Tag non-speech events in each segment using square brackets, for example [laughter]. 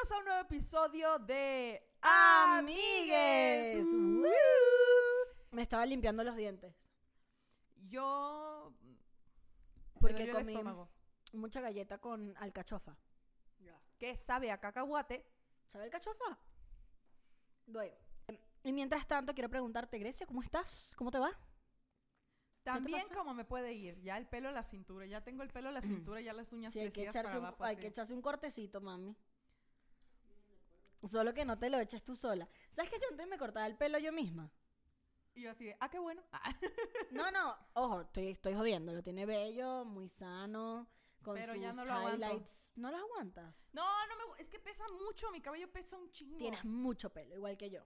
Bienvenidos a un nuevo episodio de Amigues. Woo. Me estaba limpiando los dientes. Yo. me Porque dolió el comí estómago. mucha galleta con alcachofa. ¿Qué sabe a cacahuate? ¿Sabe alcachofa? Voy. Y mientras tanto, quiero preguntarte, Grecia, ¿cómo estás? ¿Cómo te va? También pasa? como me puede ir. Ya el pelo a la cintura. Ya tengo el pelo a la cintura, ya las uñas Sí, hay que, crecidas para echarse un, abajo. hay así. que echarse un cortecito, mami. Solo que no te lo eches tú sola. ¿Sabes que yo antes me cortaba el pelo yo misma? Y yo así de, ah, qué bueno. Ah, [laughs] No, no, ojo, estoy, estoy jodiendo. Lo tiene bello, muy sano, con Pero sus ya no lo aguanto. highlights. ¿No lo aguantas? No, no me Es que pesa mucho. Mi cabello pesa un chingo. Tienes mucho pelo, igual que yo.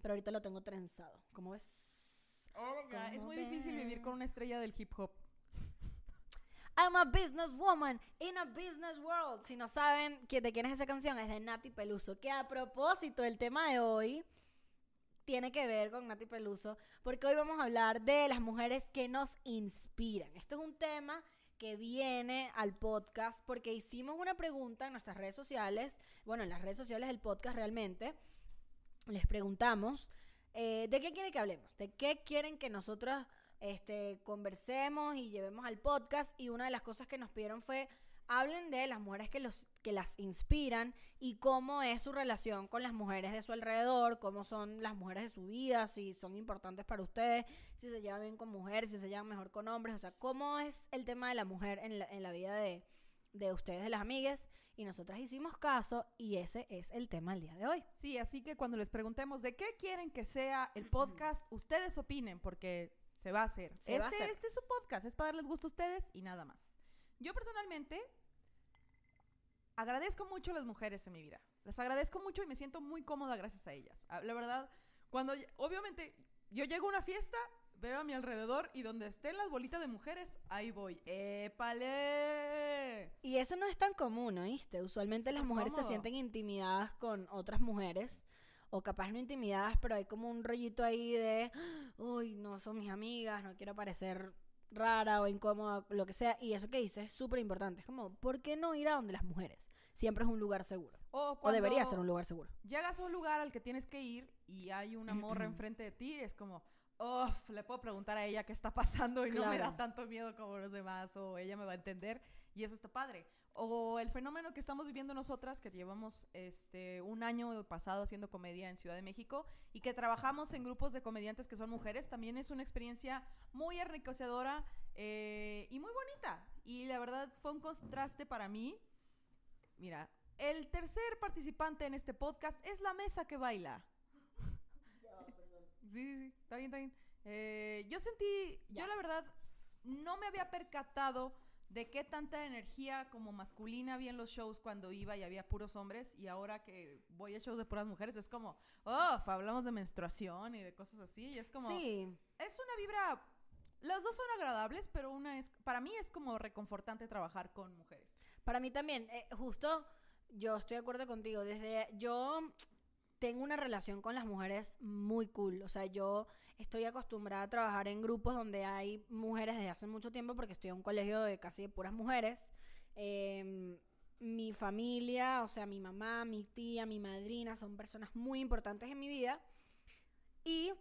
Pero ahorita lo tengo trenzado. ¿Cómo ves? Oh, ya, Es ¿Cómo muy difícil vivir con una estrella del hip hop. I'm a businesswoman in a business world. Si no saben de quién es esa canción, es de Nati Peluso. Que a propósito, el tema de hoy tiene que ver con Nati Peluso, porque hoy vamos a hablar de las mujeres que nos inspiran. Esto es un tema que viene al podcast porque hicimos una pregunta en nuestras redes sociales, bueno, en las redes sociales del podcast realmente, les preguntamos eh, de qué quieren que hablemos, de qué quieren que nosotros este, conversemos y llevemos al podcast. Y una de las cosas que nos pidieron fue, hablen de las mujeres que, los, que las inspiran y cómo es su relación con las mujeres de su alrededor, cómo son las mujeres de su vida, si son importantes para ustedes, si se llevan bien con mujeres, si se llevan mejor con hombres, o sea, cómo es el tema de la mujer en la, en la vida de, de ustedes, de las amigas. Y nosotras hicimos caso y ese es el tema del día de hoy. Sí, así que cuando les preguntemos de qué quieren que sea el podcast, [clears throat] ustedes opinen, porque se va a hacer. Se este, va a hacer. este es su podcast, es para darles gusto a ustedes y nada más. Yo personalmente agradezco mucho a las mujeres en mi vida. Las agradezco mucho y me siento muy cómoda gracias a ellas. Ah, La verdad, cuando, obviamente, yo llego a una fiesta, veo a mi alrededor y donde estén las bolitas de mujeres, ahí voy. ¡Épale! Y eso no es tan común, ¿oíste? Usualmente las mujeres se cómodo. sienten intimidadas con otras mujeres. O capaz no intimidadas, pero hay como un rollito ahí de, uy, no son mis amigas, no quiero parecer rara o incómoda, lo que sea. Y eso que dices es súper importante. Es como, ¿por qué no ir a donde las mujeres? Siempre es un lugar seguro. O, O debería ser un lugar seguro. llegas a un lugar al que tienes que ir y hay una morra enfrente de ti, es como, uff, le puedo preguntar a ella qué está pasando y no me da Claro. tanto miedo como los demás, o ella me va a entender, y eso está padre. O el fenómeno que estamos viviendo nosotras, que llevamos este, un año pasado haciendo comedia en Ciudad de México y que trabajamos en grupos de comediantes que son mujeres, también es una experiencia muy enriquecedora eh, y muy bonita. Y la verdad fue un contraste para mí. Mira, el tercer participante en este podcast es la mesa que baila. [laughs] Sí, sí, sí, está bien, está bien. Eh, yo sentí, yo la verdad no me había percatado de qué tanta energía como masculina había en los shows cuando iba y había puros hombres y ahora que voy a shows de puras mujeres es como, oh, hablamos de menstruación y de cosas así y es como, Sí, es una vibra, las dos son agradables, pero una es, para mí es como reconfortante trabajar con mujeres. Para mí también, eh, justo yo estoy de acuerdo contigo. Desde yo tengo una relación con las mujeres muy cool. O sea, yo estoy acostumbrada a trabajar en grupos donde hay mujeres desde hace mucho tiempo porque estoy en un colegio de casi de puras mujeres. Eh, mi familia, o sea, mi mamá, mi tía, mi madrina son personas muy importantes en mi vida. Y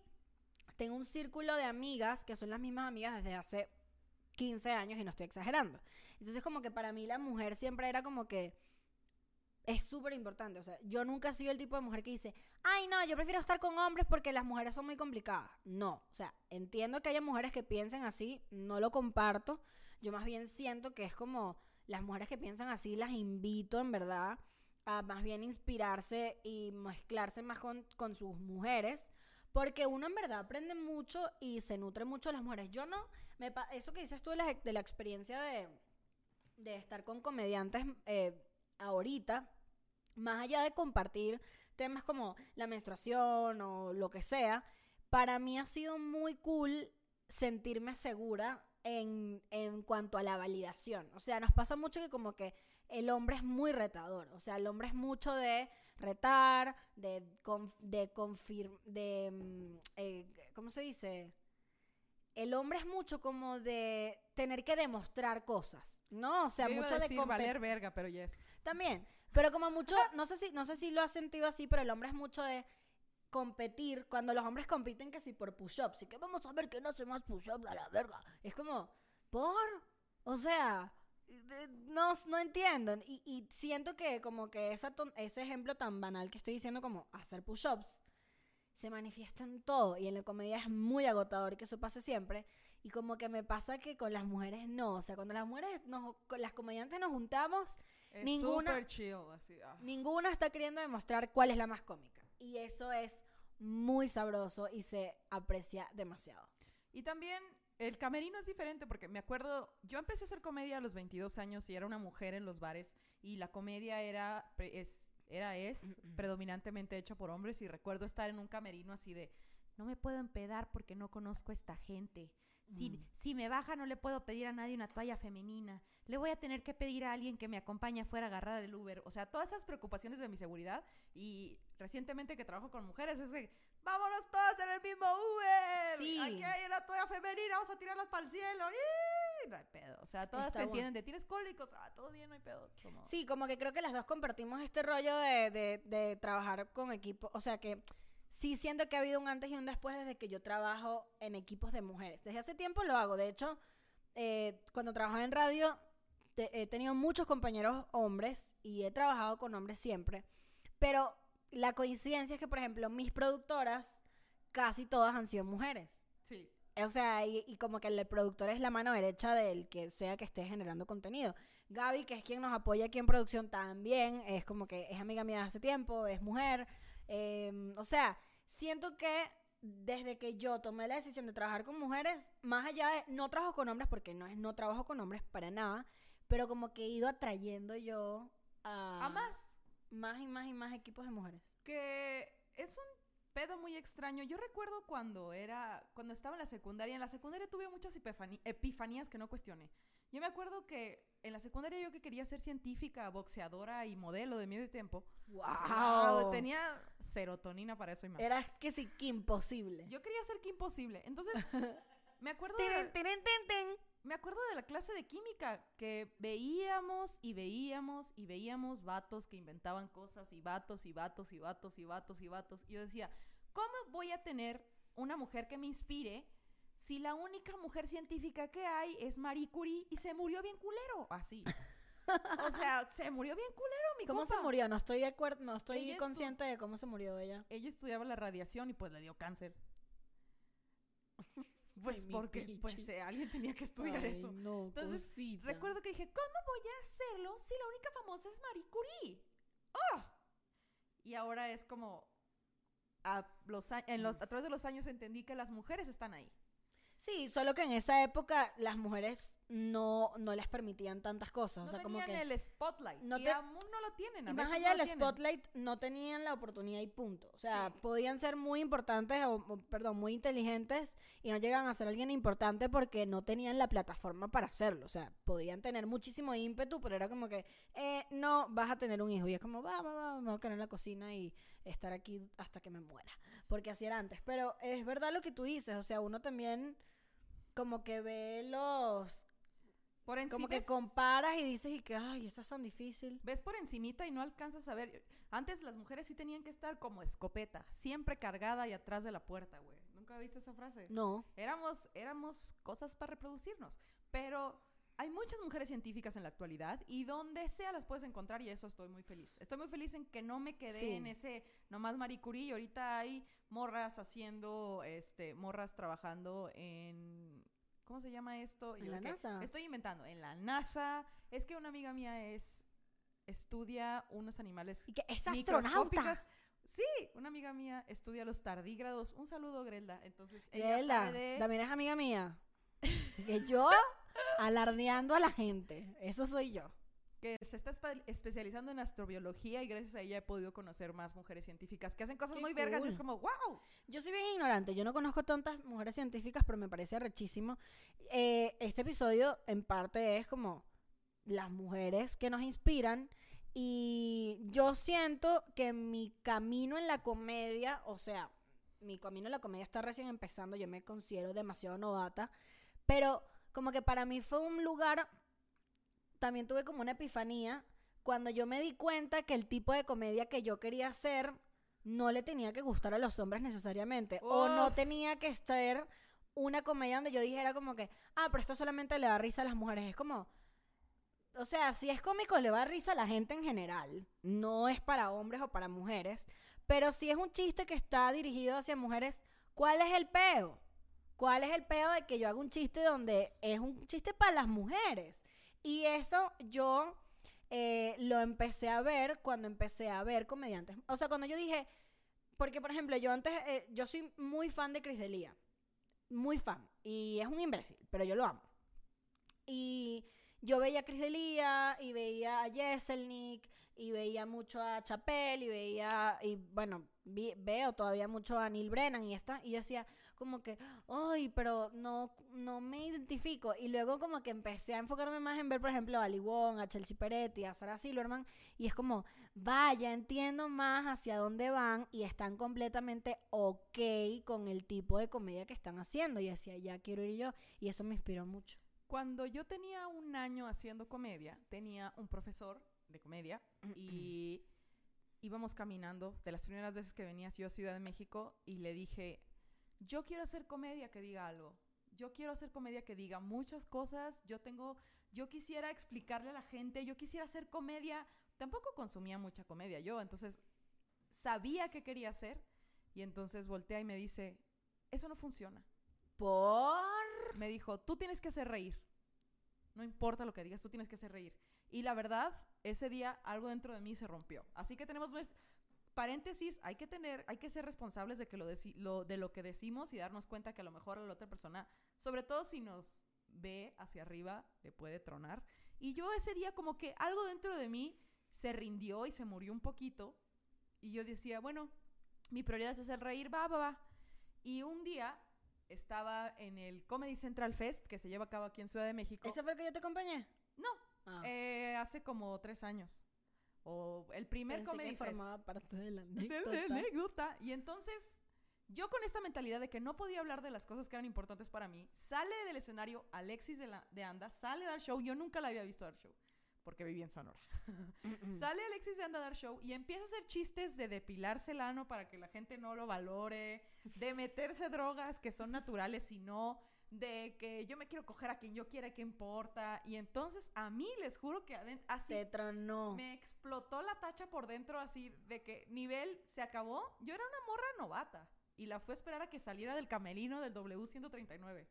tengo un círculo de amigas que son las mismas amigas desde hace 15 años y no estoy exagerando. Entonces como que para mí la mujer siempre era como que es súper importante. O sea, yo nunca he sido el tipo de mujer que dice, ay no, yo prefiero estar con hombres porque las mujeres son muy complicadas. No, o sea, entiendo que haya mujeres que piensen así, no lo comparto. Yo más bien siento que es como las mujeres que piensan así, las invito en verdad a más bien inspirarse y mezclarse más con, con sus mujeres. Porque uno en verdad aprende mucho y se nutre mucho de las mujeres. Yo no, me, eso que dices tú de la, de la experiencia de, de estar con comediantes eh, ahorita, más allá de compartir temas como la menstruación o lo que sea, para mí ha sido muy cool sentirme segura en, en cuanto a la validación. O sea, nos pasa mucho que como que el hombre es muy retador. O sea, el hombre es mucho de retar, de, conf- de confirmar, de, mm, eh, ¿cómo se dice? el hombre es mucho como de tener que demostrar cosas, ¿no? O sea, Yo iba a mucho de valer verga, pero yes. También, pero como mucho, no sé si no sé si lo has sentido así, pero el hombre es mucho de competir, cuando los hombres compiten que si por push-ups, y que vamos a ver quién hace más push-ups a la verga. Es como, ¿por? O sea, no, no entiendo. Y, y siento que como que esa ton- ese ejemplo tan banal que estoy diciendo como hacer push-ups, se manifiesta en todo. Y en la comedia es muy agotador que eso pase siempre. Y como que me pasa que con las mujeres no. O sea, cuando las mujeres, nos, con las comediantes nos juntamos, Es Ninguna- super chill, así. ah. ninguna está queriendo demostrar cuál es la más cómica. Y eso es muy sabroso y se aprecia demasiado. Y también el camerino es diferente porque me acuerdo, yo empecé a hacer comedia a los 22 años y era una mujer en los bares y la comedia era, es, era, es predominantemente hecha por hombres y recuerdo estar en un camerino así de, no me puedo empedar porque no conozco a esta gente. Si, Mm. si me baja no le puedo pedir a nadie una toalla femenina. Le voy a tener que pedir a alguien que me acompañe afuera a agarrar el Uber. O sea, todas esas preocupaciones de mi seguridad y recientemente que trabajo con mujeres es que vámonos todas en el mismo Uber. Sí. Aquí hay una toalla femenina, vamos a tirarlas para el cielo. No hay pedo. O sea, todas Está te bueno. entienden de tienes cólicos. Ah, todo bien, no hay pedo. Como- Sí, como que creo que las dos compartimos este rollo de, de, de trabajar con equipo. O sea que sí siento que ha habido un antes y un después desde que yo trabajo en equipos de mujeres. Desde hace tiempo lo hago. De hecho, eh, cuando trabajaba en radio, te- he tenido muchos compañeros hombres y he trabajado con hombres siempre. Pero la coincidencia es que, por ejemplo, mis productoras casi todas han sido mujeres. Sí. O sea, y, y como que el productor es la mano derecha del que sea que esté generando contenido. Gaby, que es quien nos apoya aquí en producción, también es como que es amiga mía hace tiempo, es mujer. Eh, o sea, siento que desde que yo tomé la decisión de trabajar con mujeres, más allá de, no trabajo con hombres porque no, es, no trabajo con hombres para nada, pero como que he ido atrayendo yo a, A más. más y más y más equipos de mujeres. que es un pedo muy extraño. Yo recuerdo cuando era, cuando estaba en la secundaria, en la secundaria tuve muchas epifanías que no cuestioné. Yo me acuerdo que en la secundaria yo que quería ser científica, boxeadora y modelo de medio tiempo. ¡Wow! Tenía serotonina para eso y más. Era que sí, que imposible. Yo quería ser que imposible. Entonces, [laughs] me acuerdo de. Me acuerdo de la clase de química que veíamos y veíamos y veíamos vatos que inventaban cosas y vatos y vatos y vatos y vatos y vatos. Y yo decía, ¿cómo voy a tener una mujer que me inspire si la única mujer científica que hay es Marie Curie y se murió bien culero? Así. [laughs] O sea, se murió bien culero mi ¿Cómo se murió? No estoy de acuerdo, no estoy Ella consciente de cómo se murió ella. Ella estudiaba la radiación y pues le dio cáncer. Pues Ay, porque pues eh, alguien tenía que estudiar Ay, eso. no, Entonces, cosita. Recuerdo que dije, ¿cómo voy a hacerlo si la única famosa es Marie Curie? ¡Ah! Y ahora es como, a, los, a- en los, a través de los años entendí que las mujeres están ahí. Sí, solo que en esa época las mujeres no, no les permitían tantas cosas. No o sea, como tenían que. el spotlight. no y te- aún no lo tienen. A Y más allá del spotlight, no tenían la oportunidad y punto. O sea, Sí. podían ser muy importantes, o, o, perdón, muy inteligentes y no llegan a ser alguien importante porque no tenían la plataforma para hacerlo. O sea, podían tener muchísimo ímpetu, pero era como que, eh, no, vas a tener un hijo. Y es como, va, va, va, me voy a quedar en la cocina y estar aquí hasta que me muera. Porque así era antes. Pero es verdad lo que tú dices. O sea, uno también como que ve los... Por encima Como que comparas y dices y que, ay, esto es tan difícil. Ves por encimita y no alcanzas a ver. Antes las mujeres sí tenían que estar como escopeta, siempre cargada y atrás de la puerta, güey. ¿Nunca viste esa frase? No. Éramos, éramos cosas para reproducirnos. Pero hay muchas mujeres científicas en la actualidad y donde sea las puedes encontrar y eso estoy muy feliz. Estoy muy feliz en que no me quedé Sí. en ese nomás Marie Curie. y Ahorita hay morras haciendo, este, morras trabajando en... ¿Cómo se llama esto? ¿En Yo la NASA? Estoy inventando. En la NASA. Es que una amiga mía es... Estudia unos animales Y que es astronauta. Sí, una amiga mía estudia los tardígrados. Un saludo, Grelda. Entonces, ella sabe de... también es amiga mía. [laughs] Que yo alardeando a la gente. Eso soy yo. que se está espe- especializando en astrobiología y gracias a ella he podido conocer más mujeres científicas que hacen cosas Qué muy vergas y cool. es como, wow. Yo soy bien ignorante. Yo no conozco tantas mujeres científicas, pero me parece rechísimo. Eh, este episodio, en parte, es como las mujeres que nos inspiran. Y yo siento que mi camino en la comedia, o sea, mi camino a la comedia está recién empezando, yo me considero demasiado novata, pero como que para mí fue un lugar, también tuve como una epifanía cuando yo me di cuenta que el tipo de comedia que yo quería hacer no le tenía que gustar a los hombres necesariamente, o no tenía que ser una comedia donde yo dijera como que, ah, pero esto solamente le da risa a las mujeres, es como... O sea, si es cómico le va a risa a la gente en general. No es para hombres o para mujeres. Pero si es un chiste que está dirigido hacia mujeres, ¿cuál es el peo? ¿Cuál es el peo de que yo haga un chiste donde es un chiste para las mujeres? Y eso yo eh, lo empecé a ver cuando empecé a ver comediantes. O sea, cuando yo dije, porque por ejemplo, yo antes, eh, yo soy muy fan de Chris D'Elia. Muy fan. Y es un imbécil, pero yo lo amo. Y yo veía a Chris D'Elia y veía a Jesselnik y veía mucho a Chapel y veía, y bueno, vi- veo todavía mucho a Neil Brennan y esta, y yo decía como que, ay, pero no, no me identifico. Y luego como que empecé a enfocarme más en ver, por ejemplo, a Ali Wong, a Chelsea Peretti, a Sarah Silverman, y es como, vaya, entiendo más hacia dónde van y están completamente ok con el tipo de comedia que están haciendo. Y decía, ya quiero ir yo, y eso me inspiró mucho. Cuando yo tenía un año haciendo comedia, tenía un profesor de comedia y íbamos caminando de las primeras veces que venías yo a Ciudad de México y le dije, yo quiero hacer comedia que diga algo. Yo quiero hacer comedia que diga muchas cosas. Yo tengo, yo quisiera explicarle a la gente, yo quisiera hacer comedia. Tampoco consumía mucha comedia yo, entonces sabía qué quería hacer y entonces voltea y me dice, eso no funciona. Por... Me dijo, tú tienes que hacer reír. No importa lo que digas, tú tienes que hacer reír. Y la verdad, ese día algo dentro de mí se rompió. Así que tenemos paréntesis, hay que tener, hay que ser responsables de que lo, deci- lo- de lo que decimos y darnos cuenta que a lo mejor a la otra persona, sobre todo si nos ve hacia arriba, le puede tronar. Y yo ese día como que algo dentro de mí se rindió y se murió un poquito. Y yo decía, bueno, mi prioridad es hacer reír, va, va, va. Y un día estaba en el Comedy Central Fest que se lleva a cabo aquí en Ciudad de México. ¿Ese fue el que yo te acompañé? No, Ah. eh, hace como tres años. O el primer Pensé Comedy que Fest. formaba parte de la [laughs] De la anécdota. anécdota. Y entonces, yo con esta mentalidad de que no podía hablar de las cosas que eran importantes para mí, sale del escenario Alexis de, la- de Anda, sale a dar show. Yo nunca la había visto dar show, porque vivía en Sonora. [laughs] Mm. Sale Alexis de Anda a dar show y empieza a hacer chistes de depilarse el ano para que la gente no lo valore, de meterse drogas que son naturales y no, de que yo me quiero coger a quien yo quiera, ¿qué importa? Y entonces a mí les juro que así Se tronó. me explotó la tacha por dentro así de que nivel se acabó. Yo era una morra novata y la fue a esperar a que saliera del camerino del W139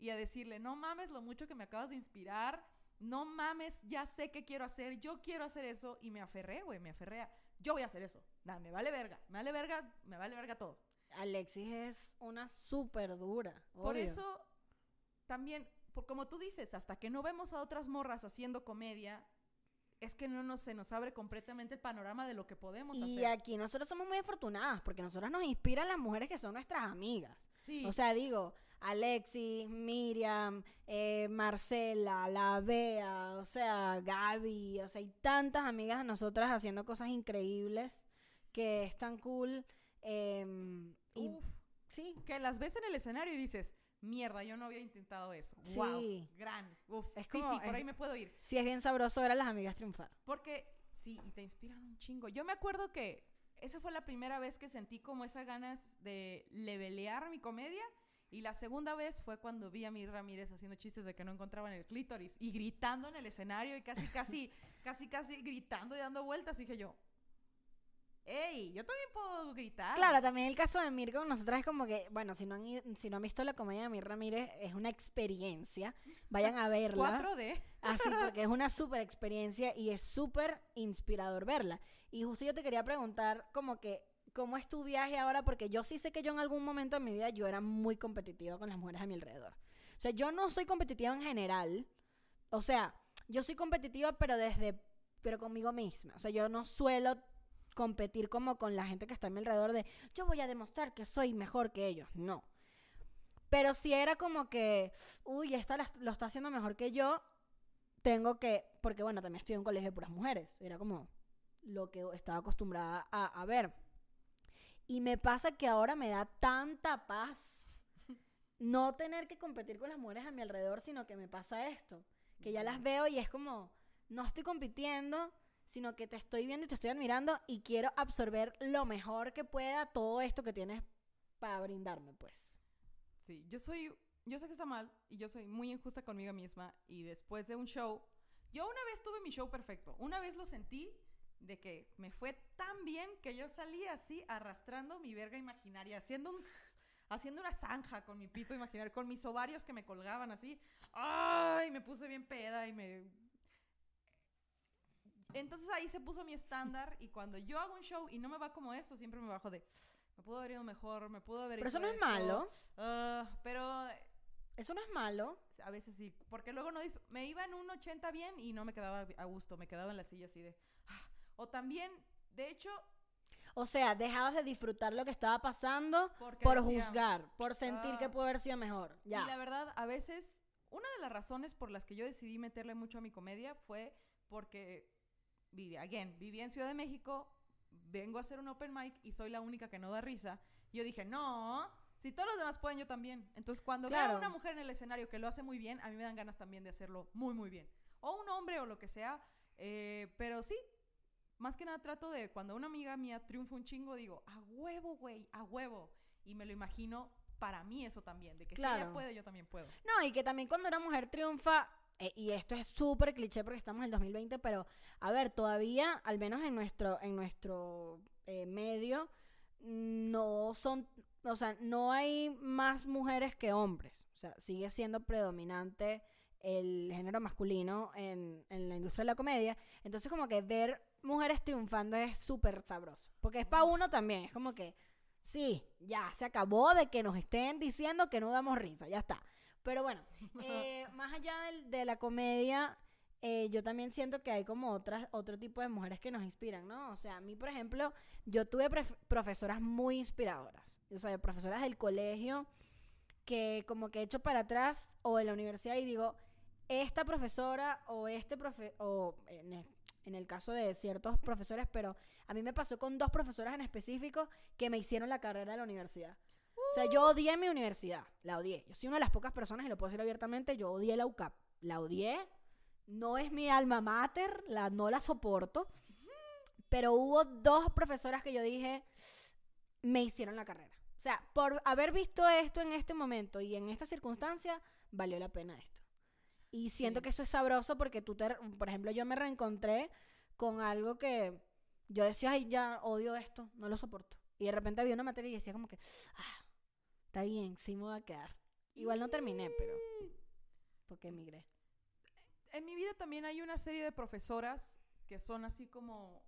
y a decirle, no mames lo mucho que me acabas de inspirar, no mames, ya sé qué quiero hacer, yo quiero hacer eso y me aferré, güey, me aferré a, yo voy a hacer eso. Nah, me vale verga, me vale verga, me vale verga todo. Alexis es una súper dura. Por eso también, por, como tú dices, hasta que no vemos a otras morras haciendo comedia, es que no nos, se nos abre completamente el panorama de lo que podemos Y hacer. aquí nosotros somos muy afortunadas porque nosotras nos inspiran las mujeres que son nuestras amigas. Sí. O sea, digo, Alexis, Miriam, eh, Marcela, la Bea, o sea, Gaby, o sea, hay tantas amigas de nosotras haciendo cosas increíbles que es tan cool. em, y Uf, sí, que las ves en el escenario y dices, mierda, yo no había intentado eso. Wow, Sí. gran. Uf, Es sí, como- sí, por es- ahí me puedo ir. sí es bien sabroso ver a las amigas triunfar. Porque sí, y te inspiran un chingo. Yo me acuerdo que esa fue la primera vez que sentí como esas ganas de levelear mi comedia. Y la segunda vez fue cuando vi a Mir Ramírez haciendo chistes de que no encontraban el clítoris y gritando en el escenario y casi, casi, [laughs] casi, casi gritando y dando vueltas. Y dije yo, ¡Ey! Yo también puedo gritar. Claro, también el caso de Mir con nosotras es como que, bueno, si no han, si no han visto la comedia de Mir Ramírez, es una experiencia. Vayan a verla. 4D. Así, [laughs] porque es una súper experiencia y es súper inspirador verla. Y justo yo te quería preguntar como que, ¿cómo es tu viaje ahora? Porque yo sí sé que yo en algún momento de mi vida yo era muy competitiva con las mujeres a mi alrededor. O sea, yo no soy competitiva en general. O sea, yo soy competitiva pero desde, pero conmigo misma. O sea, yo no suelo competir como con la gente que está a mi alrededor de, yo voy a demostrar que soy mejor que ellos. No. Pero si era como que, uy, esta la- lo está haciendo mejor que yo, tengo que, porque bueno, también estoy en un colegio de puras mujeres, era como lo que estaba acostumbrada a, a ver. Y me pasa que ahora me da tanta paz [laughs] no tener que competir con las mujeres a mi alrededor, sino que me pasa esto, que ya las veo y es como, no estoy compitiendo, sino que te estoy viendo y te estoy admirando y quiero absorber lo mejor que pueda todo esto que tienes para brindarme, pues. Sí, yo soy, yo sé que está mal y yo soy muy injusta conmigo misma y después de un show, yo una vez tuve mi show perfecto, una vez lo sentí de que me fue tan bien que yo salí así arrastrando mi verga imaginaria, haciendo un haciendo una zanja con mi pito imaginario, con mis ovarios que me colgaban así. ¡Ay! Me puse bien peda y me entonces ahí se puso mi estándar y cuando yo hago un show y no me va como eso, siempre me bajo de, me pudo haber ido mejor, me pudo haber Pero hecho eso no es esto". malo. Ah, pero Eso no es malo. a veces sí, porque luego no me iba en un 80 bien y no me quedaba a gusto, me quedaba en la silla así de... "Ah". O también, de hecho, O sea, dejabas de disfrutar lo que estaba pasando porque por decía- juzgar, por sentir Ah. que pudo haber sido mejor. Ya. Y la verdad, a veces, una de las razones por las que yo decidí meterle mucho a mi comedia fue porque vivía, again, vivía en Ciudad de México, vengo a hacer un open mic y soy la única que no da risa. Yo dije, no, si todos los demás pueden, yo también. Entonces, cuando veo Claro. a una mujer en el escenario que lo hace muy bien, a mí me dan ganas también de hacerlo muy, muy bien. O un hombre o lo que sea. eh, pero sí, más que nada trato de, cuando una amiga mía triunfa un chingo, digo, a huevo, güey, a huevo. Y me lo imagino para mí eso también, de que si ella Claro. puede, yo también puedo. No, y que también cuando una mujer triunfa, eh, y esto es súper cliché porque estamos en el 2020, pero a ver, todavía, al menos en nuestro, en nuestro eh, medio, no son, o sea, no hay más mujeres que hombres. O sea, sigue siendo predominante el género masculino en, en la industria de la comedia. Entonces, como que ver mujeres triunfando es súper sabroso. Porque es para uno también, es como que, sí, ya, se acabó de que nos estén diciendo que no damos risa, ya está. Pero bueno, [laughs] eh, más allá del- de la comedia, eh, yo también siento que hay como otras, otro tipo de mujeres que nos inspiran, ¿no? O sea, a mí, por ejemplo, yo tuve profesoras muy inspiradoras. O sea, profesoras del colegio que como que echo para atrás o de la universidad y digo, esta profesora o este profe o en el, en el caso de ciertos profesores, pero a mí me pasó con dos profesoras en específico que me hicieron la carrera de la universidad. O sea, yo odié mi universidad, la odié. Yo soy una de las pocas personas, y lo puedo decir abiertamente, yo odié la UCAP. La odié, no es mi alma mater, la, no la soporto. Pero hubo dos profesoras que yo dije, me hicieron la carrera. O sea, por haber visto esto en este momento y en esta circunstancia, valió la pena esto. Y siento Sí. que eso es sabroso porque tú, te, por ejemplo, yo me reencontré con algo que yo decía, ay, ya odio esto, no lo soporto. Y de repente había una materia y decía como que, ah, está bien, sí me voy a quedar. Igual no terminé, pero porque emigré. En mi vida también hay una serie de profesoras que son así como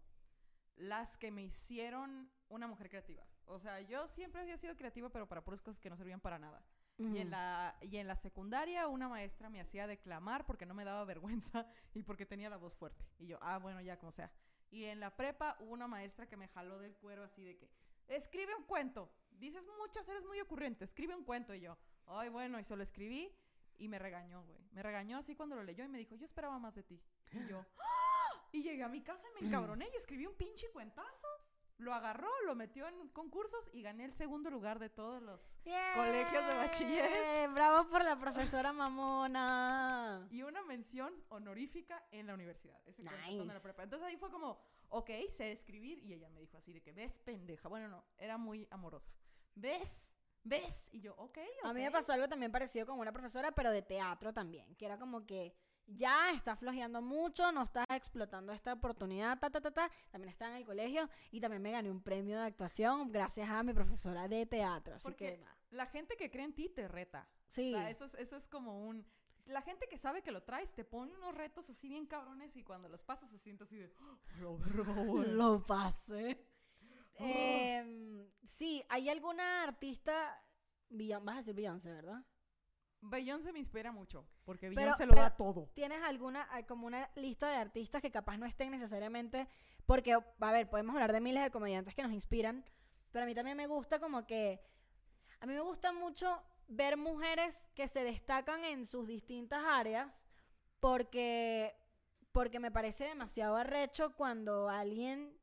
las que me hicieron una mujer creativa. O sea, yo siempre había sido creativa, pero para puras cosas que no servían para nada. Y, en la, y en la secundaria una maestra me hacía declamar porque no me daba [laughs] vergüenza y porque tenía la voz fuerte. Y yo, ah, bueno, ya como sea. Y en la prepa hubo una maestra que me jaló del cuero así de que, escribe un cuento. Dices muchas, eres muy ocurrente, escribe un cuento. Y yo, ay, bueno, y se lo escribí y me regañó, güey. Me regañó así cuando lo leyó y me dijo, yo esperaba más de ti. Y yo. [gasps] Y llegué a mi casa y me encabroné y escribí un pinche cuentazo. Lo agarró, lo metió en concursos y gané el segundo lugar de todos los colegios de bachilleres. Bravo por la profesora mamona. y una mención honorífica en la universidad. Ese son de la Nice. prepa. Entonces ahí fue como, ok, sé escribir. Y ella me dijo así de que, ves, pendeja. Bueno, no, era muy amorosa. ¿Ves? ¿Ves? Y yo, ok, A mí me ok". pasó algo también parecido con una profesora, pero de teatro también, que era como que ya estás flojeando mucho, no estás explotando esta oportunidad, ta, ta, ta, ta. También estaba en el colegio y también me gané un premio de actuación gracias a mi profesora de teatro. Así Porque que, la gente que cree en ti te reta. Sí. O sea, eso es, eso es como un... La gente que sabe que lo traes te pone unos retos así bien cabrones y cuando los pasas se siente así de... "Oh, [laughs] güey". Lo pasé. Em, sí, ¿hay alguna artista? Vas a decir Beyoncé, ¿verdad? Beyoncé me inspira mucho, porque Beyoncé lo da todo. ¿Tienes alguna, hay como una lista de artistas que capaz no estén necesariamente, porque, a ver, podemos hablar de miles de comediantes que nos inspiran, pero a mí también me gusta como que, a mí me gusta mucho ver mujeres que se destacan en sus distintas áreas, porque, porque me parece demasiado arrecho cuando alguien,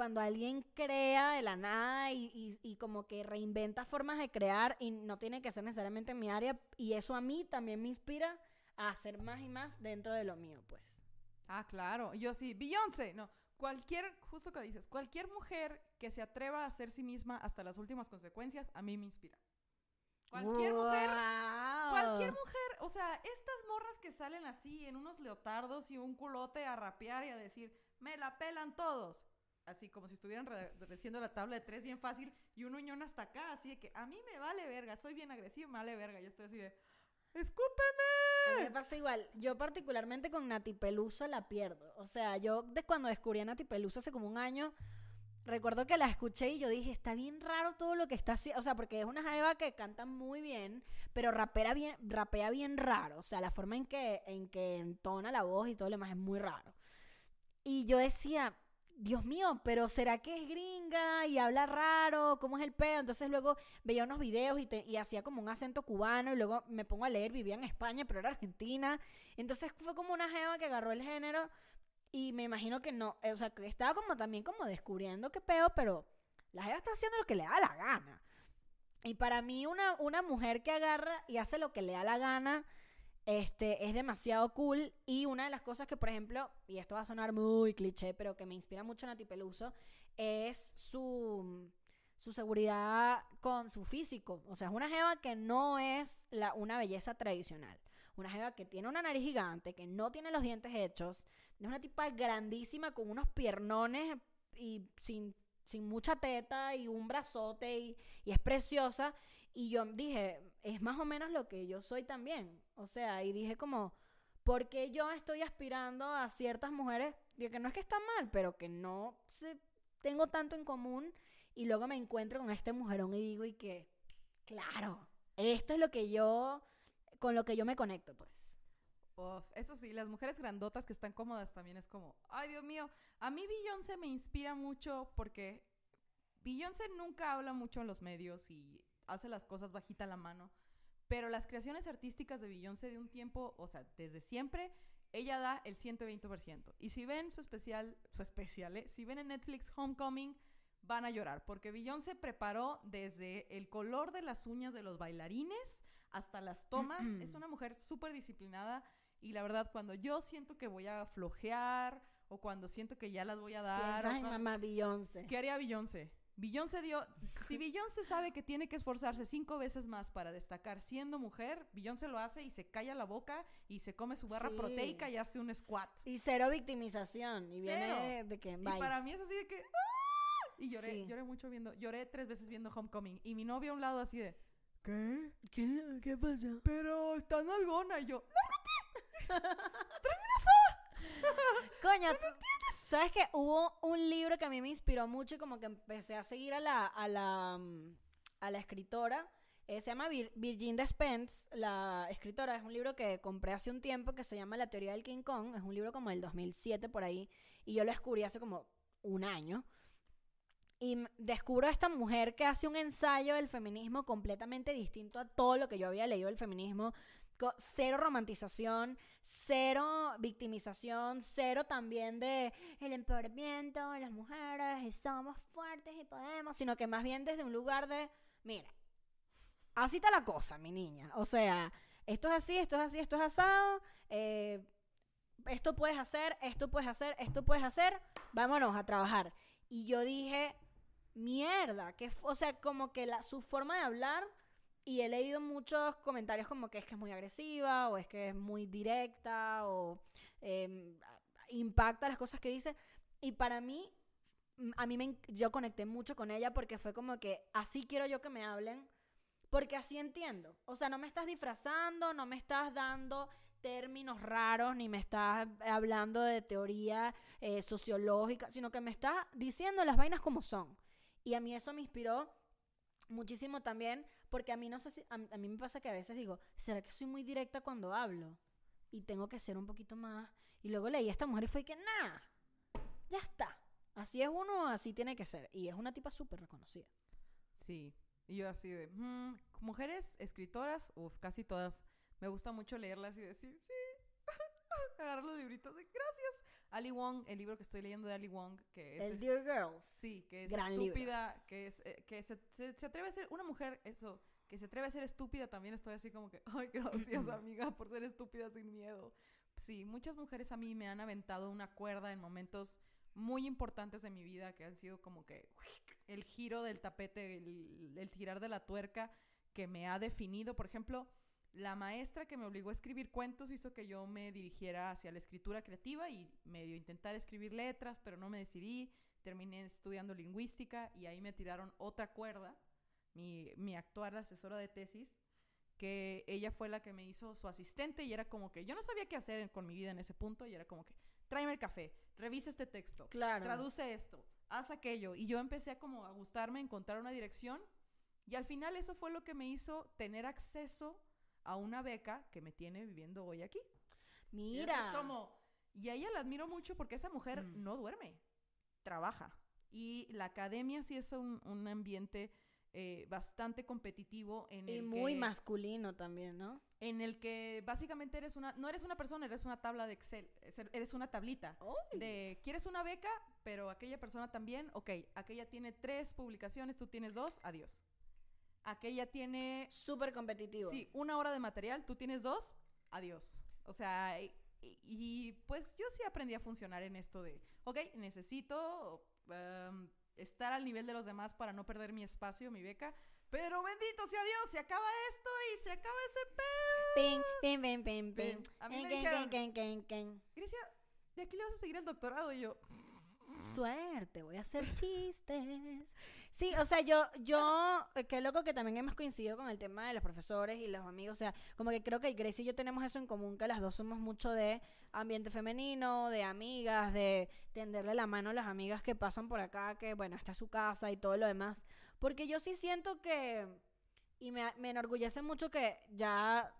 cuando alguien crea de la nada y, y- y como que reinventa formas de crear y no tiene que ser necesariamente en mi área y eso a mí también me inspira a hacer más y más dentro de lo mío, pues. Ah, claro. Yo sí. Beyoncé. No. Cualquier, justo que dices, cualquier mujer que se atreva a ser sí misma hasta las últimas consecuencias, a mí me inspira. Cualquier mujer. ¡Guau! Cualquier mujer. O sea, estas morras que salen así en unos leotardos y un culote a rapear y a decir, me la pelan todos. Así como si estuvieran re- reciendo la tabla de tres bien fácil y un uñón hasta acá. Así de que a mí me vale verga. Soy bien agresiva, me vale verga. Yo estoy así de, ¡escúpeme! me pasa igual. Yo particularmente con Nati Peluso la pierdo. O sea, yo de cuando descubrí a Nati Peluso hace como un año, recuerdo que la escuché y yo dije, está bien raro todo lo que está haciendo. O sea, porque es una jeva que canta muy bien, pero rapera bien, rapea bien raro. O sea, la forma en que, en que entona la voz y todo lo demás es muy raro. Y yo decía, Dios mío, pero ¿será que es gringa y habla raro? ¿Cómo es el pedo? Entonces luego veía unos videos y, te- y hacía como un acento cubano y luego me pongo a leer, vivía en España, pero era argentina. Entonces fue como una jeva que agarró el género y me imagino que no, eh, o sea, que estaba como también como descubriendo qué pedo, pero la jeva está haciendo lo que le da la gana. Y para mí una, una mujer que agarra y hace lo que le da la gana, este, es demasiado cool. Y una de las cosas que, por ejemplo, y esto va a sonar muy cliché, pero que me inspira mucho Nati Peluso, es su, su seguridad con su físico. O sea, es una jeva que no es la, una belleza tradicional. Una jeva que tiene una nariz gigante, que no tiene los dientes hechos. Es una tipa grandísima con unos piernones y sin, sin mucha teta y un brazote y, y es preciosa. Y yo dije, es más o menos lo que yo soy también. O sea, y dije como, ¿por qué yo estoy aspirando a ciertas mujeres? Digo que no es que está mal, pero que no se, tengo tanto en común. Y luego me encuentro con este mujerón y digo, y que, claro, esto es lo que yo, con lo que yo me conecto, pues. Eso sí, las mujeres grandotas que están cómodas también es como, ay Dios mío, a mí Beyoncé me inspira mucho porque Beyoncé nunca habla mucho en los medios y hace las cosas bajita la mano, pero las creaciones artísticas de Beyoncé de un tiempo, o sea, desde siempre, ella da el 120%. Y si ven su especial, su especial, ¿eh? si ven en Netflix Homecoming, van a llorar, porque Beyoncé preparó desde el color de las uñas de los bailarines hasta las tomas. Es una mujer súper disciplinada y la verdad, cuando yo siento que voy a flojear o cuando siento que ya las voy a dar, en cuando- mamá Beyoncé. ¿qué haría Beyoncé? Beyoncé dio, si [laughs] Beyoncé sabe que tiene que esforzarse cinco veces más para destacar siendo mujer, Beyoncé lo hace y se calla la boca y se come su barra Sí. proteica y hace un squat. Y cero victimización. Y viene Cero. de, de que, Y bye. para mí es así de que ¡ah! y lloré, Sí. lloré mucho viendo, lloré tres veces viendo Homecoming y mi novio a un lado así de ¿Qué? ¿Qué? ¿Qué pasó? Pero está nalgona y yo, [laughs] Coño, [laughs] tú- ¿sabes que Hubo un libro que a mí me inspiró mucho y como que empecé a seguir a la, a la, mm, a la escritora. Eh, se llama Vir- Spence, la escritora. Es un libro que compré hace un tiempo que se llama La teoría del King Kong. Es un libro como del 2007 por ahí. Y yo lo descubrí hace como un año. Y descubro a esta mujer que hace un ensayo del feminismo completamente distinto a todo lo que yo había leído del feminismo. Cero romantización, cero victimización, cero también de el empoderamiento, las mujeres, estamos fuertes y podemos, sino que más bien desde un lugar de, mira, así está la cosa, mi niña. O sea, esto es así, esto es así, esto es asado, eh, esto puedes hacer, esto puedes hacer, esto puedes hacer, vámonos a trabajar. Y yo dije, mierda, que, o sea, como que la, su forma de hablar, y he leído muchos comentarios como que es que es muy agresiva, o es que es muy directa, o eh, impacta las cosas que dice. Y para mí, a mí me, yo conecté mucho con ella porque fue como que así quiero yo que me hablen, porque así entiendo. O sea, no me estás disfrazando, no me estás dando términos raros, ni me estás hablando de teoría eh, sociológica, sino que me estás diciendo las vainas como son. Y a mí eso me inspiró muchísimo también, porque a mí no sé si, a, mí me pasa que a veces digo, ¿será que soy muy directa cuando hablo? Y tengo que ser un poquito más. Y luego leí a esta mujer y fue que, nada, ya está. Así es uno, así tiene que ser. Y es una tipa súper reconocida. Sí, y yo así de, "Mm, mujeres escritoras, uff, casi todas. Me gusta mucho leerlas y decir, sí, [laughs] agarrar los libritos de gracias. Ali Wong, el libro que estoy leyendo de Ali Wong, que es... El es- Dear Girls. Sí, que es Gran libro. estúpida, que es eh, que se, se- se atreve a ser una mujer, eso, que se atreve a ser estúpida, también estoy así como que, [laughs] ay, gracias [laughs] amiga por ser estúpida sin miedo. Sí, muchas mujeres a mí me han aventado una cuerda en momentos muy importantes de mi vida que han sido como que el giro del tapete, el, el girar de la tuerca que me ha definido. Por ejemplo, la maestra que me obligó a escribir cuentos hizo que yo me dirigiera hacia la escritura creativa y medio intentar escribir letras, pero no me decidí. Terminé estudiando lingüística y ahí me tiraron otra cuerda, mi, mi actual asesora de tesis, que ella fue la que me hizo su asistente y era como que yo no sabía qué hacer con mi vida en ese punto y era como que tráeme el café, revisa este texto, Claro. traduce esto, haz aquello. Y yo empecé a como a gustarme, encontrar una dirección. Y al final eso fue lo que me hizo tener acceso a una beca que me tiene viviendo hoy aquí. Y Mira. es como... Y a ella la admiro mucho porque esa mujer Mm. no duerme, trabaja. Y la academia sí es un, un ambiente eh, bastante competitivo en Y el muy que, masculino también, ¿no? en el que básicamente eres una no eres una persona eres una tabla de Excel es- eres una tablita de quieres una beca pero aquella persona también ok aquella tiene tres publicaciones tú tienes dos adiós aquella tiene Súper competitivo. sí una hora de material tú tienes dos adiós o sea y, y, pues yo sí aprendí a funcionar en esto de ok necesito um, estar al nivel de los demás para no perder mi espacio mi beca pero bendito sea Dios se acaba esto y se acaba ese pedo Ping, ping, ping, ping. A mí me dijeron-. Grecia, de aquí le vas a seguir el doctorado y yo. Suerte, voy a hacer chistes. Sí, o sea, yo, yo, eh, qué loco que también hemos coincidido con el tema de los profesores y los amigos. O sea, como que creo que Grecia y yo tenemos eso en común, que las dos somos mucho de ambiente femenino, de amigas, de tenderle la mano a las amigas que pasan por acá, que bueno, esta es su casa y todo lo demás. Porque yo sí siento que, y me, me enorgullece mucho que ya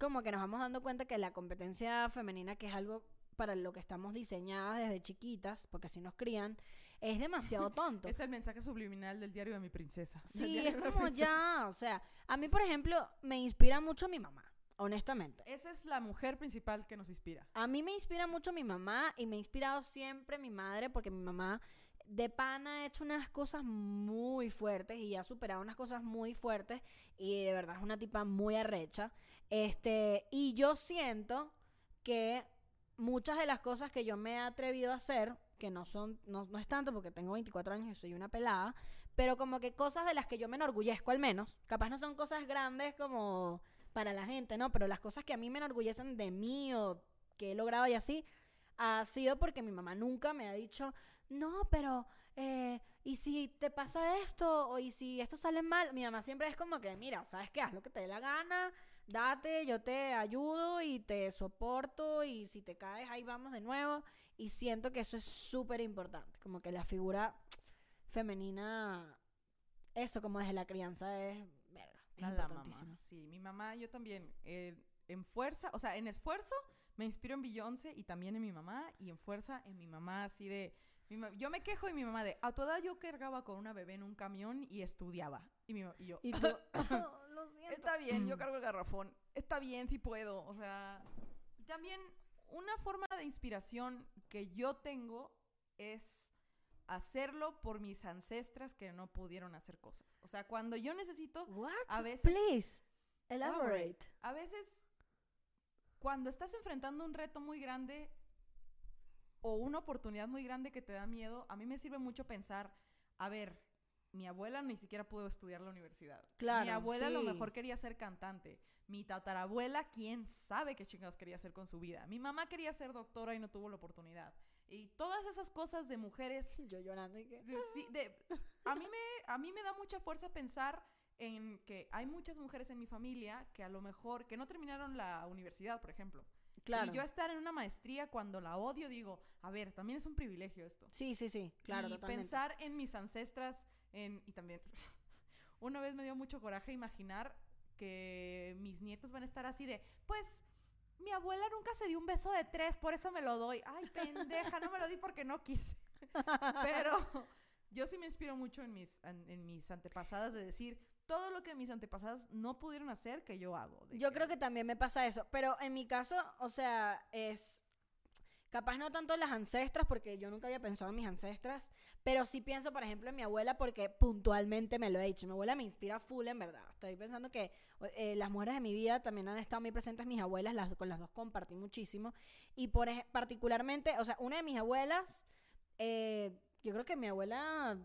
como que nos vamos dando cuenta que la competencia femenina, que es algo para lo que estamos diseñadas desde chiquitas, porque así nos crían, es demasiado [laughs] tonto. Es el mensaje subliminal del diario de mi princesa. Sí, es como ya, o sea, a mí, por ejemplo, me inspira mucho mi mamá, honestamente. Esa es la mujer principal que nos inspira. A mí me inspira mucho mi mamá y me ha inspirado siempre mi madre porque mi mamá de pana ha hecho unas cosas muy fuertes y ha superado unas cosas muy fuertes y de verdad es una tipa muy arrecha. Este, y yo siento que muchas de las cosas que yo me he atrevido a hacer, que no son, no, no es tanto porque tengo 24 años y soy una pelada, pero como que cosas de las que yo me enorgullezco al menos, capaz no son cosas grandes como para la gente, ¿no? Pero las cosas que a mí me enorgullecen de mí o que he logrado y así, ha sido porque mi mamá nunca me ha dicho, no, pero, eh, ¿y si te pasa esto? O ¿y si esto sale mal? Mi mamá siempre es como que, mira, ¿sabes qué? Haz lo que te dé la gana, date, yo te ayudo y te soporto y si te caes, ahí vamos de nuevo. Y siento que eso es súper importante, como que la figura femenina, eso como desde la crianza es, verga, es la importantísimo. mamá. Sí, mi mamá, yo también. eh, en fuerza, o sea, en esfuerzo me inspiro en Beyoncé y también en mi mamá. Y en fuerza en mi mamá, así de. mi ma- yo me quejo de mi mamá de. A tu edad yo cargaba con una bebé en un camión y estudiaba. Y, mi, y yo. Y tú, [laughs] [laughs] lo siento. Está bien, yo Mm. cargo el garrafón. Está bien, si puedo. O sea, y también una forma de inspiración que yo tengo es hacerlo por mis ancestras que no pudieron hacer cosas. O sea, cuando yo necesito, What? a veces- Please, elaborate. a veces, cuando estás enfrentando un reto muy grande o una oportunidad muy grande que te da miedo, a mí me sirve mucho pensar, a ver, mi abuela ni siquiera pudo estudiar la universidad. Claro, Mi abuela a lo mejor quería ser cantante. Mi tatarabuela, quién sabe qué chingados quería hacer con su vida. Mi mamá quería ser doctora y no tuvo la oportunidad. Y todas esas cosas de mujeres [laughs] Yo llorando y que... de- sí, de- a, mí me, a mí me da mucha fuerza pensar en que hay muchas mujeres en mi familia que a lo mejor, que no terminaron la universidad, por ejemplo. Claro. Y yo estar en una maestría cuando la odio, digo, a ver, también es un privilegio esto. Sí, sí, sí, claro, y totalmente. pensar en mis ancestras, en, y también, [laughs] una vez me dio mucho coraje imaginar que mis nietos van a estar así de, pues, mi abuela nunca se dio un beso de tres, por eso me lo doy. Ay, [laughs] pendeja, no me lo di porque no quise. [laughs] Pero yo sí me inspiro mucho en mis, en, en mis antepasadas de decir, todo lo que mis antepasadas no pudieron hacer que yo hago. Yo creo que también me pasa eso, pero en mi caso, o sea, es capaz no tanto las ancestras, porque yo nunca había pensado en mis ancestras, pero sí pienso, por ejemplo, en mi abuela, porque puntualmente me lo he dicho. Mi abuela me inspira full, en verdad. Estoy pensando que eh, las mujeres de mi vida también han estado muy presentes, mis abuelas, las, con las dos compartí muchísimo. Y por particularmente, o sea, una de mis abuelas, eh, yo creo que mi abuela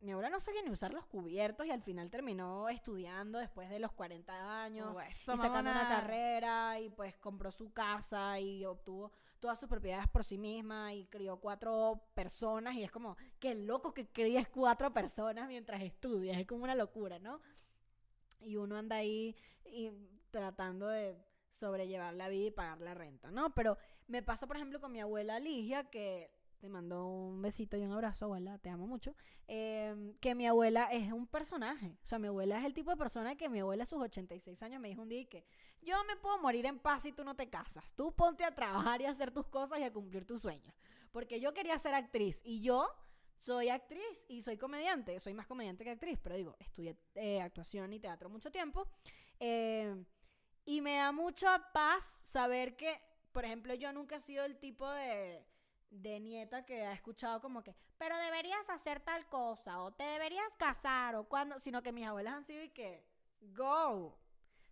mi abuela no sabía ni usar los cubiertos y al final terminó estudiando después de los 40 años Oh, eso, y sacando una carrera y pues compró su casa y obtuvo todas sus propiedades por sí misma y crió cuatro personas y es como, qué loco que críes cuatro personas mientras estudias, es como una locura, ¿no? Y uno anda ahí y tratando de sobrellevar la vida y pagar la renta, ¿no? Pero me pasa, por ejemplo, con mi abuela Ligia, que te mando un besito y un abrazo, abuela, te amo mucho, eh, que mi abuela es un personaje. O sea, mi abuela es el tipo de persona que mi abuela a sus 86 años me dijo un día que yo me puedo morir en paz si tú no te casas. Tú ponte a trabajar y a hacer tus cosas y a cumplir tus sueños. Porque yo quería ser actriz y yo soy actriz y soy comediante. Soy más comediante que actriz, pero digo, estudié eh, actuación y teatro mucho tiempo. Eh, y me da mucha paz saber que, por ejemplo, yo nunca he sido el tipo de, de nieta que ha escuchado como que, pero deberías hacer tal cosa, o te deberías casar, o cuando, sino que mis abuelas han sido y que, go.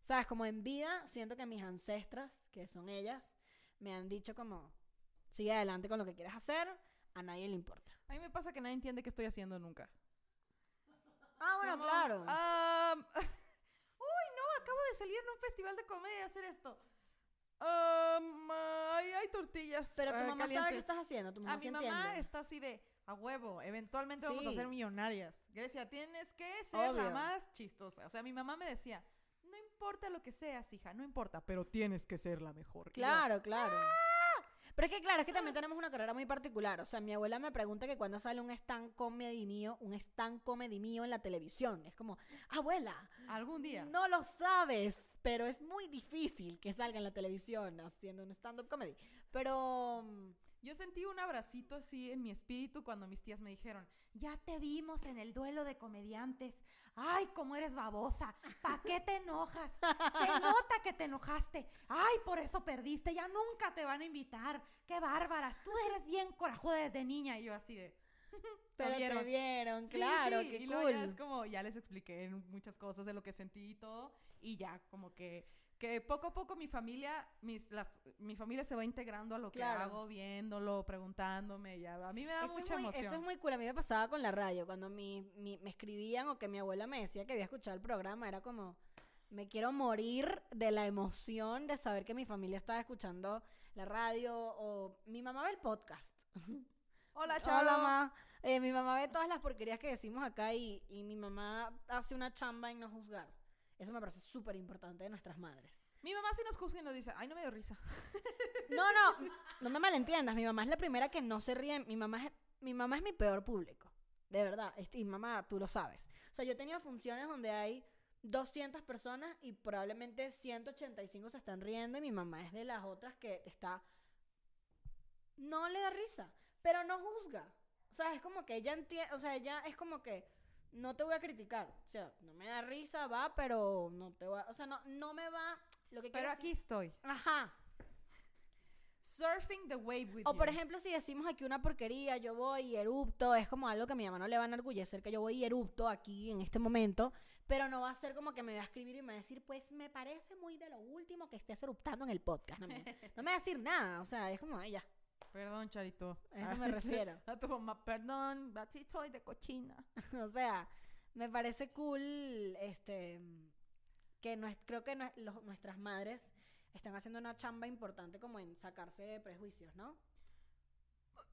¿Sabes? Como en vida, siento que mis ancestras, que son ellas, me han dicho como, sigue adelante con lo que quieras hacer, a nadie le importa. A mí me pasa que nadie entiende qué estoy haciendo nunca. Ah, bueno, Como, claro. am, [laughs] uy, no, acabo de salir en un festival de comedia a hacer esto. Ay, hay tortillas. pero tu ah, mamá sabe qué estás haciendo, tu mamá A sí mi mamá entiende. está así de a huevo. Eventualmente vamos a ser millonarias. Grecia, tienes que ser la más chistosa. O sea, mi mamá me decía, importa lo que seas, hija, no importa, pero tienes que ser la mejor. Yo, Claro, claro. ¡Ah! Pero es que claro, es que también tenemos una carrera muy particular. O sea, mi abuela me pregunta que cuando sale un stand comedy mío, un stand comedy mío en la televisión. Es como, abuela, Algún día. no lo sabes, pero es muy difícil que salga en la televisión haciendo un stand-up comedy. Pero... Yo sentí un abracito así en mi espíritu cuando mis tías me dijeron, ya te vimos en el duelo de comediantes. Ay, cómo eres babosa. ¿Para qué te enojas? Se nota que te enojaste. Ay, por eso perdiste. Ya nunca te van a invitar. Qué bárbaras. Tú eres bien corajuda desde niña. Y yo así de... [laughs] Pero te vieron. vieron, Sí, claro, sí, qué y luego ya cool. es como, ya les expliqué muchas cosas de lo que sentí y todo, y ya como que, que poco a poco mi familia, mis, las- mi familia se va integrando a lo que Claro. hago, viéndolo, preguntándome, ya, a mí me da Eso es, mucha muy, emoción. eso es muy cool. A mí me pasaba con la radio. Cuando mi, mi- me escribían o que mi abuela me decía que había escuchado el programa, era como, me quiero morir de la emoción de saber que mi familia estaba escuchando la radio o mi mamá ve el podcast. [laughs] Hola, Hola, Chalo. mamá. Eh, mi mamá ve todas las porquerías que decimos acá y, y mi mamá hace una chamba en no juzgar. Eso me parece súper importante de nuestras madres. Mi mamá sí nos juzga y nos dice, ay, no me dio risa. [laughs] No, no, no me malentiendas. Mi mamá es la primera que no se ríe. Mi mamá es, mi mamá es mi peor público. De verdad. Y mamá, tú lo sabes. O sea, yo he tenido funciones donde hay 200 personas y probablemente 185 se están riendo y mi mamá es de las otras que está... No le da risa, pero no juzga. O sea, es como que ella entiende, o sea, ella es como que no te voy a criticar. O sea, no me da risa, va, pero no te va, o sea, no, no me va... Lo que Pero aquí decir- estoy, Ajá. surfing the wave with O you. por ejemplo, si decimos aquí una porquería, yo voy y erupto, es como algo que a mi mamá no le va a enorgullecer que yo voy y erupto aquí en este momento, pero no va a ser como que me va a escribir y me va a decir, pues me parece muy de lo último que estés eruptando en el podcast. No me, no me va a decir nada, o sea, es como, "Ay, ya, Perdón, Charito. A eso me [laughs] refiero. [laughs] A tu mamá, perdón, así soy de cochina. [laughs] o sea, me parece cool, este, que nues- creo que nue- los- nuestras madres están haciendo una chamba importante como en sacarse de prejuicios, ¿no?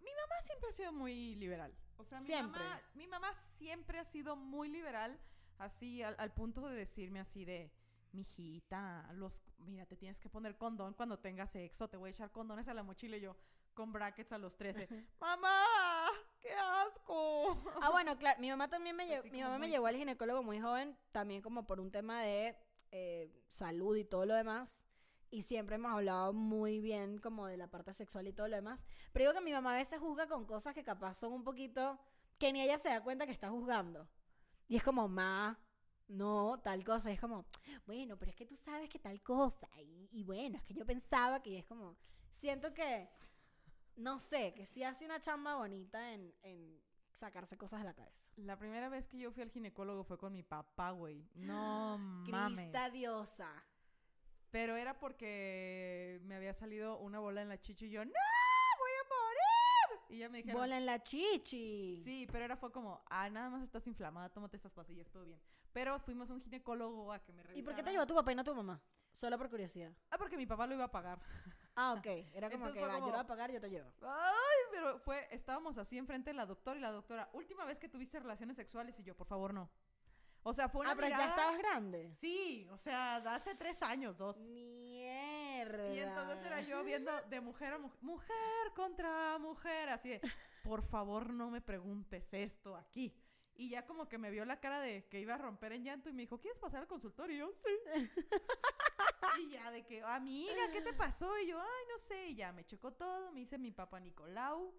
Mi mamá siempre ha sido muy liberal. O sea, mi Siempre. mamá, mi mamá siempre ha sido muy liberal, así al, al punto de decirme así de, mijita, los, mira, te tienes que poner condón cuando tengas sexo, te voy a echar condones a la mochila y yo con brackets a los 13. mamá, qué asco. Ah, bueno, claro, mi mamá también me, lle- Así mi mamá me muy- llevó al ginecólogo muy joven, también como por un tema de eh, salud y todo lo demás. Y siempre hemos hablado muy bien como de la parte sexual y todo lo demás. Pero digo que mi mamá a veces juzga con cosas que capaz son un poquito... que ni ella se da cuenta que está juzgando. Y es como, ma, no, tal cosa. Es como, bueno, pero es que tú sabes que tal cosa. Y, y bueno, es que yo pensaba que y es como, siento que, no sé, que sí hace una chamba bonita en, en sacarse cosas de la cabeza. La primera vez que yo fui al ginecólogo fue con mi papá, güey. No [gasps] mames. Crista diosa. Pero era porque me había salido una bola en la chichi y yo, ¡No! ¡Voy a morir! Y ya me dijeron. Bola en la chichi. Sí, pero era fue como, ah, nada más estás inflamada, tómate estas pastillas, todo bien. Pero fuimos a un ginecólogo a que me revisara. ¿Y por qué te llevó tu papá y no tu mamá? Solo por curiosidad. Ah, porque mi papá lo iba a pagar. [laughs] Ah, ok. Era como Entonces que va, yo como- lo voy a pagar, yo te llevo. Ay, pero fue, estábamos así enfrente de la doctora y la doctora, última vez que tuviste relaciones sexuales y yo, por favor, no. O sea, fue una Ah, pero ya mirada- estabas grande. Sí, o sea, hace tres años, dos. Mierda. Y entonces era yo viendo de mujer a mujer, mujer contra mujer, así de, por favor no me preguntes esto aquí. Y ya como que me vio la cara de que iba a romper en llanto y me dijo, ¿quieres pasar al consultorio? Y yo, sí. [laughs] y ya de que, amiga, ¿qué te pasó? Y yo, ay, no sé. Y ya me checó todo, me hice mi papá Nicolau.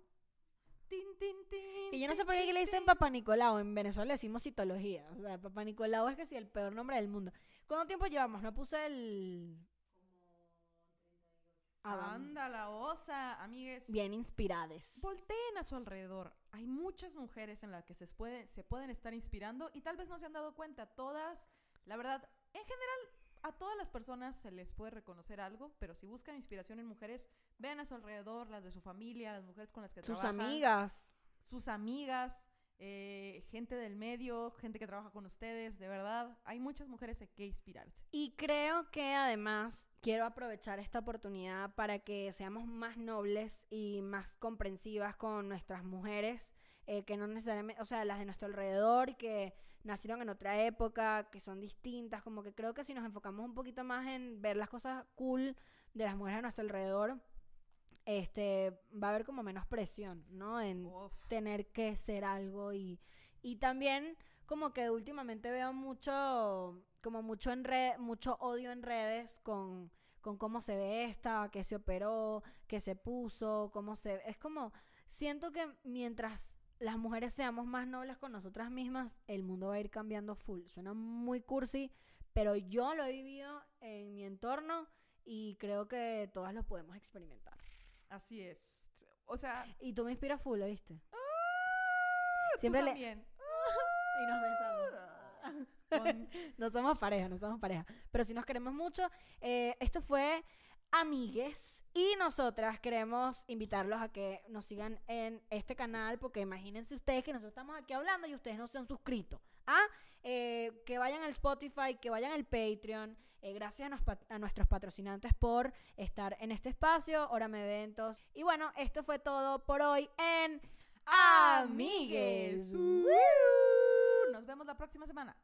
Tin, tin, tin. Que yo no sé por qué le dicen. Papá Nicolau. En Venezuela decimos citología. O sea, Papá Nicolau es que sí, el peor nombre del mundo. ¿Cuánto tiempo llevamos? No puse el. Ah. Anda, la osa, amigues. Bien inspirades. Volteen a su alrededor. Hay muchas mujeres en las que se, puede- se pueden estar inspirando y tal vez no se han dado cuenta. Todas, la verdad, en general, a todas las personas se les puede reconocer algo, pero si buscan inspiración en mujeres, vean a su alrededor, las de su familia, las mujeres con las que Sus trabajan. amigas. Sus amigas, eh, gente del medio, gente que trabaja con ustedes. De verdad, hay muchas mujeres en que inspirarse. Y creo que además quiero aprovechar esta oportunidad para que seamos más nobles y más comprensivas con nuestras mujeres, eh, que no necesariamente, o sea, las de nuestro alrededor y que nacieron en otra época, que son distintas, como que creo que si nos enfocamos un poquito más en ver las cosas cool de las mujeres a nuestro alrededor, este, va a haber como menos presión, ¿no? En, Uf. tener que ser algo y, y también como que últimamente veo mucho como mucho en red, mucho odio en redes con, con cómo se ve esta, que se operó, que se puso, cómo se es como siento que mientras las mujeres seamos más nobles con nosotras mismas, el mundo va a ir cambiando full. Suena muy cursi, pero yo lo he vivido en mi entorno y creo que todas lo podemos experimentar. Así es. O sea, Y tú me inspiras full, ¿oíste? tú Siempre le- también. [laughs] Y nos besamos. Con- [laughs] No somos pareja, no somos pareja. Pero sí nos queremos mucho. Eh, esto fue Amigues. Y nosotras queremos invitarlos a que nos sigan en este canal. Porque imagínense ustedes que nosotros estamos aquí hablando y ustedes no se han suscrito. ¿Ah? Eh, que vayan al Spotify, que vayan al Patreon. Eh, gracias a, nos pat- a nuestros patrocinantes por estar en este espacio. Orame Eventos. Y bueno, esto fue todo por hoy en Amigues. Woo. Nos vemos la próxima semana.